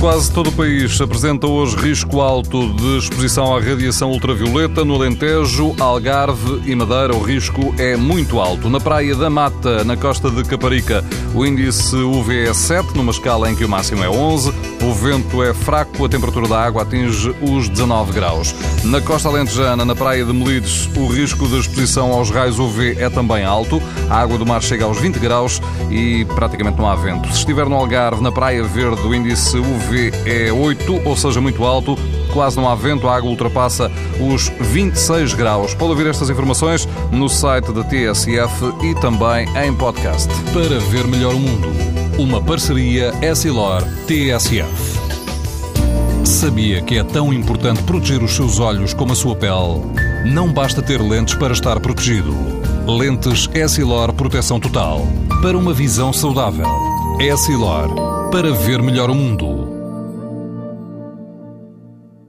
Quase todo o país apresenta hoje risco alto de exposição à radiação ultravioleta. No Alentejo, Algarve e Madeira, o risco é muito alto. Na Praia da Mata, na costa de Caparica, o índice UV é 7, numa escala em que o máximo é 11. O vento é fraco, a temperatura da água atinge os 19 graus. Na costa alentejana, na Praia de Melides, o risco de exposição aos raios UV é também alto. A água do mar chega aos 20 graus e praticamente não há vento. Se estiver no Algarve, na Praia Verde, o índice UV É 8, ou seja, muito alto. Quase não há vento, a água ultrapassa os 26 graus. Pode ouvir estas informações no site da TSF e também em podcast. Para ver melhor o mundo, uma parceria Essilor-TSF. Sabia que é tão importante proteger os seus olhos como a sua pele? Não basta ter lentes para estar protegido. Lentes Essilor Proteção Total. Para uma visão saudável. Essilor. Para ver melhor o mundo.